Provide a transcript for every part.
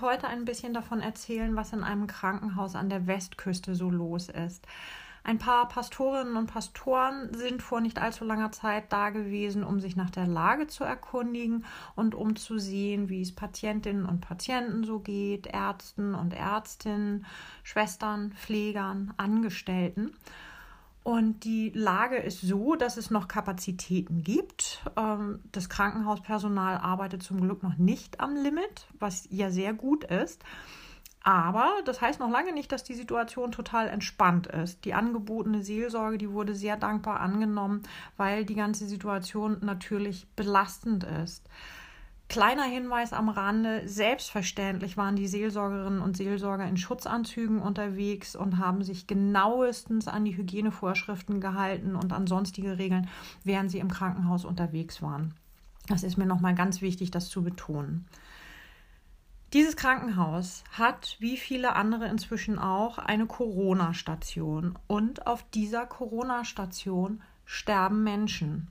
heute ein bisschen davon erzählen, was in einem Krankenhaus an der Westküste so los ist. Ein paar Pastorinnen und Pastoren sind vor nicht allzu langer Zeit da gewesen, um sich nach der Lage zu erkundigen und um zu sehen, wie es Patientinnen und Patienten so geht, Ärzten und Ärztinnen, Schwestern, Pflegern, Angestellten. Und die Lage ist so, dass es noch Kapazitäten gibt. Ähm, das Krankenhauspersonal arbeitet zum Glück noch nicht am Limit, was ja sehr gut ist. Aber das heißt noch lange nicht, dass die Situation total entspannt ist. Die angebotene Seelsorge, die wurde sehr dankbar angenommen, weil die ganze Situation natürlich belastend ist. Kleiner Hinweis am Rande, selbstverständlich waren die Seelsorgerinnen und Seelsorger in Schutzanzügen unterwegs und haben sich genauestens an die Hygienevorschriften gehalten und an sonstige Regeln, während sie im Krankenhaus unterwegs waren. Das ist mir nochmal ganz wichtig, das zu betonen. Dieses Krankenhaus hat, wie viele andere inzwischen auch, eine Corona-Station. Und auf dieser Corona-Station sterben Menschen.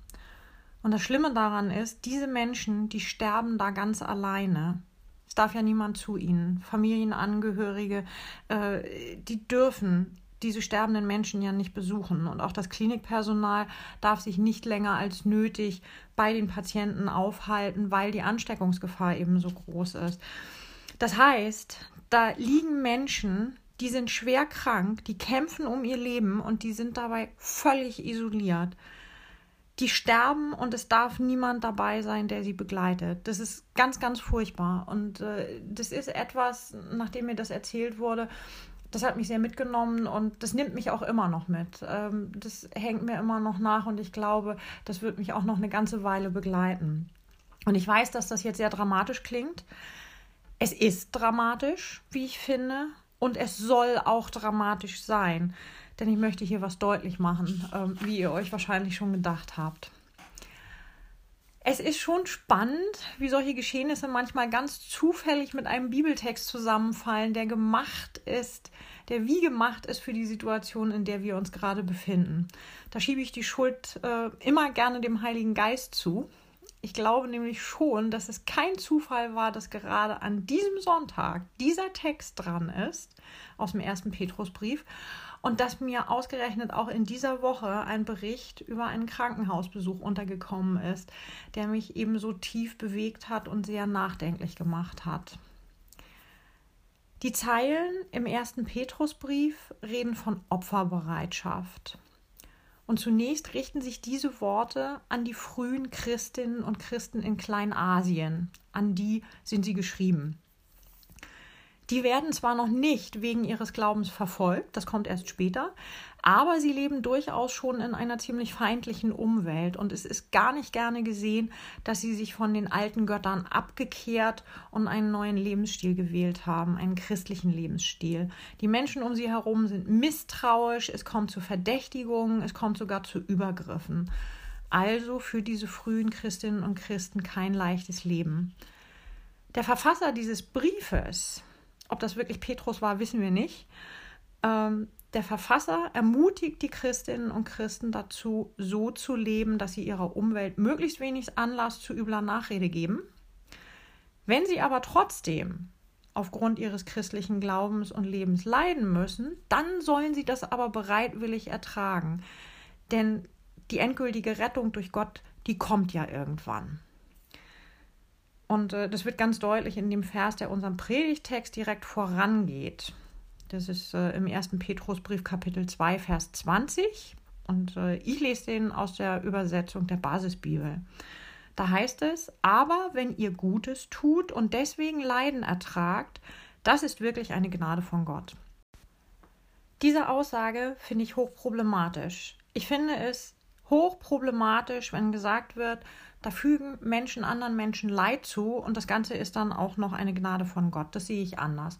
Und das Schlimme daran ist, diese Menschen, die sterben da ganz alleine. Es darf ja niemand zu ihnen. Familienangehörige, äh, die dürfen diese sterbenden Menschen ja nicht besuchen. Und auch das Klinikpersonal darf sich nicht länger als nötig bei den Patienten aufhalten, weil die Ansteckungsgefahr eben so groß ist. Das heißt, da liegen Menschen, die sind schwer krank, die kämpfen um ihr Leben und die sind dabei völlig isoliert die sterben und es darf niemand dabei sein, der sie begleitet. Das ist ganz, ganz furchtbar. Und äh, das ist etwas, nachdem mir das erzählt wurde, das hat mich sehr mitgenommen und das nimmt mich auch immer noch mit. Ähm, das hängt mir immer noch nach und ich glaube, das wird mich auch noch eine ganze Weile begleiten. Und ich weiß, dass das jetzt sehr dramatisch klingt. Es ist dramatisch, wie ich finde, und es soll auch dramatisch sein denn ich möchte hier was deutlich machen, ähm, wie ihr euch wahrscheinlich schon gedacht habt. Es ist schon spannend, wie solche Geschehnisse manchmal ganz zufällig mit einem Bibeltext zusammenfallen, der gemacht ist, der wie gemacht ist für die Situation, in der wir uns gerade befinden. Da schiebe ich die Schuld äh, immer gerne dem Heiligen Geist zu. Ich glaube nämlich schon, dass es kein Zufall war, dass gerade an diesem Sonntag dieser Text dran ist aus dem ersten Petrusbrief und dass mir ausgerechnet auch in dieser Woche ein Bericht über einen Krankenhausbesuch untergekommen ist, der mich eben so tief bewegt hat und sehr nachdenklich gemacht hat. Die Zeilen im ersten Petrusbrief reden von Opferbereitschaft. Und zunächst richten sich diese Worte an die frühen Christinnen und Christen in Kleinasien. An die sind sie geschrieben. Die werden zwar noch nicht wegen ihres Glaubens verfolgt, das kommt erst später, aber sie leben durchaus schon in einer ziemlich feindlichen Umwelt und es ist gar nicht gerne gesehen, dass sie sich von den alten Göttern abgekehrt und einen neuen Lebensstil gewählt haben, einen christlichen Lebensstil. Die Menschen um sie herum sind misstrauisch, es kommt zu Verdächtigungen, es kommt sogar zu Übergriffen. Also für diese frühen Christinnen und Christen kein leichtes Leben. Der Verfasser dieses Briefes, ob das wirklich Petrus war, wissen wir nicht. Ähm, der Verfasser ermutigt die Christinnen und Christen dazu, so zu leben, dass sie ihrer Umwelt möglichst wenig Anlass zu übler Nachrede geben. Wenn sie aber trotzdem aufgrund ihres christlichen Glaubens und Lebens leiden müssen, dann sollen sie das aber bereitwillig ertragen. Denn die endgültige Rettung durch Gott, die kommt ja irgendwann. Und äh, das wird ganz deutlich in dem Vers, der unserem Predigtext direkt vorangeht. Das ist äh, im ersten Petrusbrief Kapitel 2, Vers 20. Und äh, ich lese den aus der Übersetzung der Basisbibel. Da heißt es, aber wenn ihr Gutes tut und deswegen Leiden ertragt, das ist wirklich eine Gnade von Gott. Diese Aussage finde ich hochproblematisch. Ich finde es hochproblematisch, wenn gesagt wird, da fügen Menschen anderen Menschen Leid zu und das Ganze ist dann auch noch eine Gnade von Gott. Das sehe ich anders.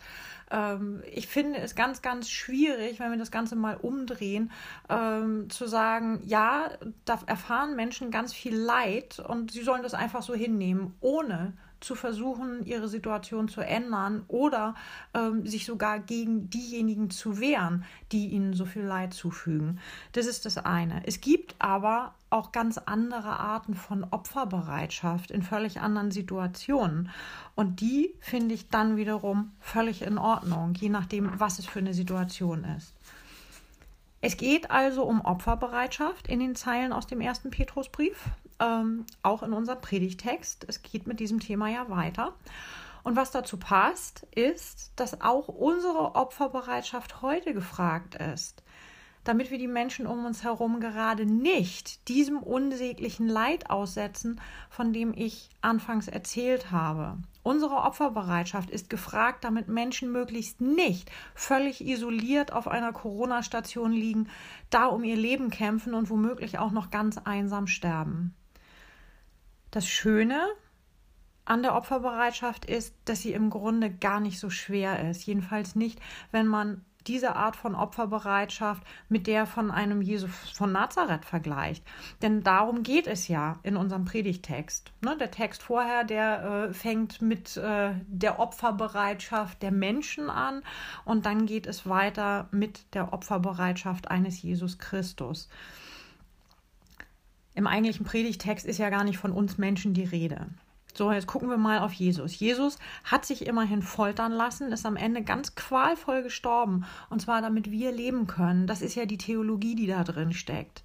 Ähm, ich finde es ganz, ganz schwierig, wenn wir das Ganze mal umdrehen, ähm, zu sagen, ja, da erfahren Menschen ganz viel Leid und sie sollen das einfach so hinnehmen, ohne zu versuchen, ihre Situation zu ändern oder ähm, sich sogar gegen diejenigen zu wehren, die ihnen so viel Leid zufügen. Das ist das eine. Es gibt aber auch ganz andere Arten von Opferbereitschaft in völlig anderen Situationen. Und die finde ich dann wiederum völlig in Ordnung, je nachdem, was es für eine Situation ist. Es geht also um Opferbereitschaft in den Zeilen aus dem ersten Petrusbrief, ähm, auch in unserem Predigtext. Es geht mit diesem Thema ja weiter. Und was dazu passt, ist, dass auch unsere Opferbereitschaft heute gefragt ist damit wir die Menschen um uns herum gerade nicht diesem unsäglichen Leid aussetzen, von dem ich anfangs erzählt habe. Unsere Opferbereitschaft ist gefragt, damit Menschen möglichst nicht völlig isoliert auf einer Corona-Station liegen, da um ihr Leben kämpfen und womöglich auch noch ganz einsam sterben. Das Schöne an der Opferbereitschaft ist, dass sie im Grunde gar nicht so schwer ist. Jedenfalls nicht, wenn man diese Art von Opferbereitschaft mit der von einem Jesus von Nazareth vergleicht. Denn darum geht es ja in unserem Predigtext. Ne, der Text vorher, der äh, fängt mit äh, der Opferbereitschaft der Menschen an und dann geht es weiter mit der Opferbereitschaft eines Jesus Christus. Im eigentlichen Predigtext ist ja gar nicht von uns Menschen die Rede. So, jetzt gucken wir mal auf Jesus. Jesus hat sich immerhin foltern lassen, ist am Ende ganz qualvoll gestorben. Und zwar damit wir leben können. Das ist ja die Theologie, die da drin steckt.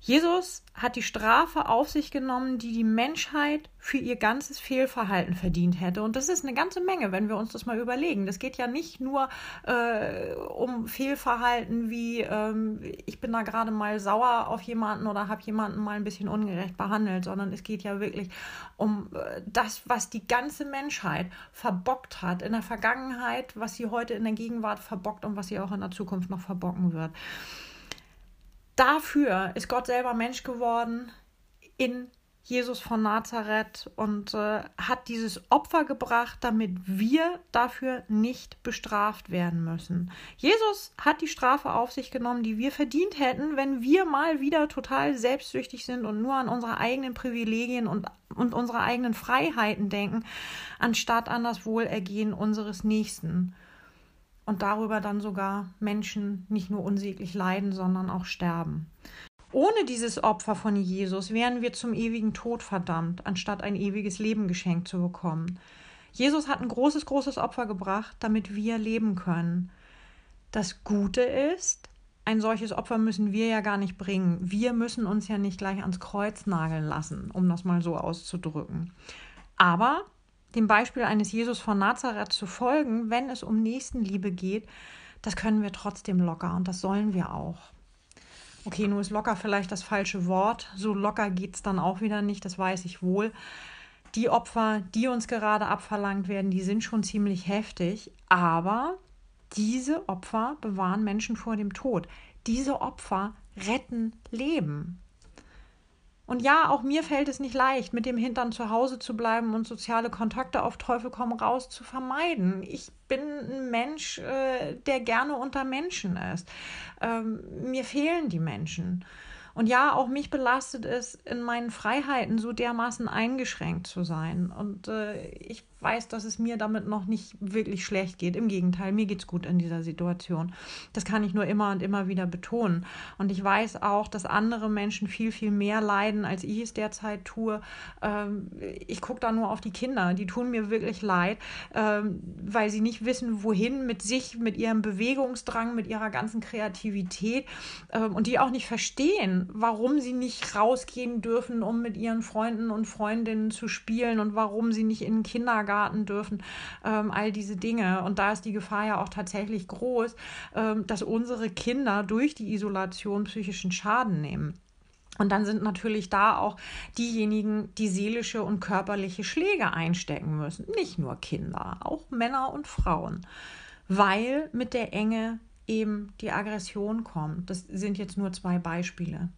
Jesus hat die Strafe auf sich genommen, die die Menschheit für ihr ganzes Fehlverhalten verdient hätte. Und das ist eine ganze Menge, wenn wir uns das mal überlegen. Das geht ja nicht nur äh, um Fehlverhalten wie ähm, ich bin da gerade mal sauer auf jemanden oder habe jemanden mal ein bisschen ungerecht behandelt, sondern es geht ja wirklich um äh, das, was die ganze Menschheit verbockt hat in der Vergangenheit, was sie heute in der Gegenwart verbockt und was sie auch in der Zukunft noch verbocken wird dafür ist Gott selber Mensch geworden in Jesus von Nazareth und äh, hat dieses Opfer gebracht, damit wir dafür nicht bestraft werden müssen. Jesus hat die Strafe auf sich genommen, die wir verdient hätten, wenn wir mal wieder total selbstsüchtig sind und nur an unsere eigenen Privilegien und, und unsere eigenen Freiheiten denken, anstatt an das Wohlergehen unseres Nächsten und darüber dann sogar Menschen nicht nur unsäglich leiden, sondern auch sterben. Ohne dieses Opfer von Jesus wären wir zum ewigen Tod verdammt, anstatt ein ewiges Leben geschenkt zu bekommen. Jesus hat ein großes, großes Opfer gebracht, damit wir leben können. Das Gute ist, ein solches Opfer müssen wir ja gar nicht bringen. Wir müssen uns ja nicht gleich ans Kreuz nageln lassen, um das mal so auszudrücken. Aber dem Beispiel eines Jesus von Nazareth zu folgen, wenn es um Nächstenliebe geht, das können wir trotzdem locker und das sollen wir auch. Okay, nur ist locker vielleicht das falsche Wort. So locker geht es dann auch wieder nicht, das weiß ich wohl. Die Opfer, die uns gerade abverlangt werden, die sind schon ziemlich heftig, aber diese Opfer bewahren Menschen vor dem Tod. Diese Opfer retten Leben. Und ja, auch mir fällt es nicht leicht, mit dem Hintern zu Hause zu bleiben und soziale Kontakte auf Teufel komm raus zu vermeiden. Ich bin ein Mensch, äh, der gerne unter Menschen ist. Ähm, mir fehlen die Menschen. Und ja, auch mich belastet es, in meinen Freiheiten so dermaßen eingeschränkt zu sein. Und äh, ich weiß, dass es mir damit noch nicht wirklich schlecht geht. Im Gegenteil, mir geht es gut in dieser Situation. Das kann ich nur immer und immer wieder betonen. Und ich weiß auch, dass andere Menschen viel, viel mehr leiden, als ich es derzeit tue. Ähm, ich gucke da nur auf die Kinder. Die tun mir wirklich leid, ähm, weil sie nicht wissen, wohin mit sich, mit ihrem Bewegungsdrang, mit ihrer ganzen Kreativität ähm, und die auch nicht verstehen, warum sie nicht rausgehen dürfen, um mit ihren Freunden und Freundinnen zu spielen und warum sie nicht in den Kindergarten Kindergarten dürfen, ähm, all diese Dinge. Und da ist die Gefahr ja auch tatsächlich groß, ähm, dass unsere Kinder durch die Isolation psychischen Schaden nehmen. Und dann sind natürlich da auch diejenigen, die seelische und körperliche Schläge einstecken müssen. Nicht nur Kinder, auch Männer und Frauen. Weil mit der Enge eben die Aggression kommt. Das sind jetzt nur zwei Beispiele.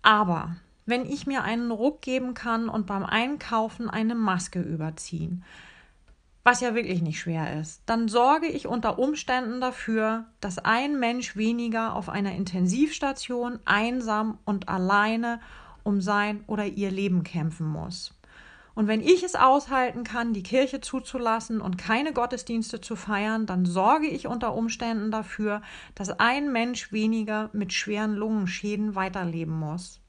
Aber wenn ich mir einen Ruck geben kann und beim Einkaufen eine Maske überziehen, was ja wirklich nicht schwer ist, dann sorge ich unter Umständen dafür, dass ein Mensch weniger auf einer Intensivstation einsam und alleine um sein oder ihr Leben kämpfen muss. Und wenn ich es aushalten kann, die Kirche zuzulassen und keine Gottesdienste zu feiern, dann sorge ich unter Umständen dafür, dass ein Mensch weniger mit schweren Lungenschäden weiterleben muss.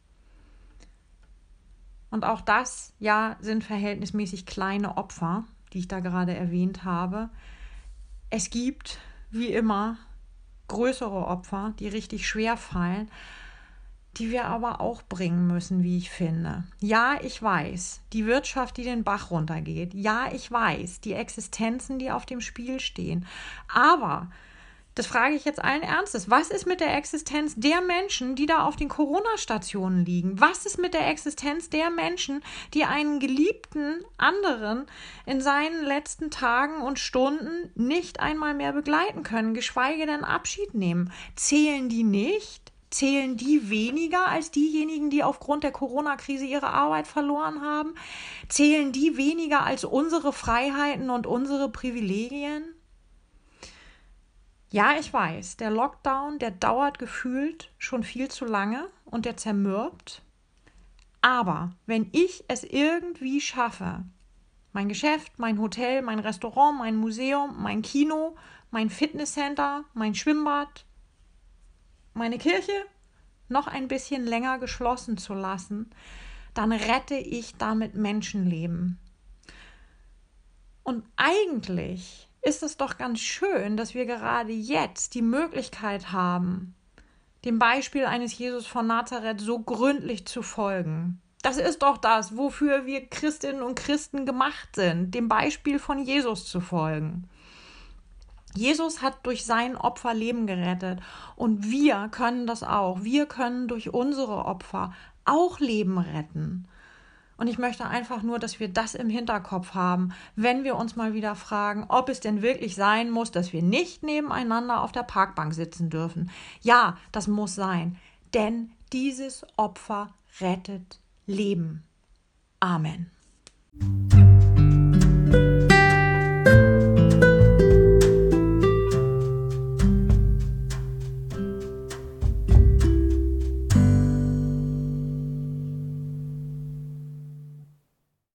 Und auch das, ja, sind verhältnismäßig kleine Opfer, die ich da gerade erwähnt habe. Es gibt, wie immer, größere Opfer, die richtig schwer fallen die wir aber auch bringen müssen, wie ich finde. Ja, ich weiß, die Wirtschaft, die den Bach runtergeht. Ja, ich weiß, die Existenzen, die auf dem Spiel stehen. Aber das frage ich jetzt allen Ernstes. Was ist mit der Existenz der Menschen, die da auf den Corona-Stationen liegen? Was ist mit der Existenz der Menschen, die einen geliebten anderen in seinen letzten Tagen und Stunden nicht einmal mehr begleiten können, geschweige denn Abschied nehmen? Zählen die nicht? Zählen die weniger als diejenigen, die aufgrund der Corona-Krise ihre Arbeit verloren haben? Zählen die weniger als unsere Freiheiten und unsere Privilegien? Ja, ich weiß, der Lockdown, der dauert gefühlt schon viel zu lange und der zermürbt. Aber wenn ich es irgendwie schaffe, mein Geschäft, mein Hotel, mein Restaurant, mein Museum, mein Kino, mein Fitnesscenter, mein Schwimmbad, meine Kirche noch ein bisschen länger geschlossen zu lassen, dann rette ich damit Menschenleben. Und eigentlich ist es doch ganz schön, dass wir gerade jetzt die Möglichkeit haben, dem Beispiel eines Jesus von Nazareth so gründlich zu folgen. Das ist doch das, wofür wir Christinnen und Christen gemacht sind, dem Beispiel von Jesus zu folgen. Jesus hat durch sein Opfer Leben gerettet und wir können das auch. Wir können durch unsere Opfer auch Leben retten. Und ich möchte einfach nur, dass wir das im Hinterkopf haben, wenn wir uns mal wieder fragen, ob es denn wirklich sein muss, dass wir nicht nebeneinander auf der Parkbank sitzen dürfen. Ja, das muss sein, denn dieses Opfer rettet Leben. Amen.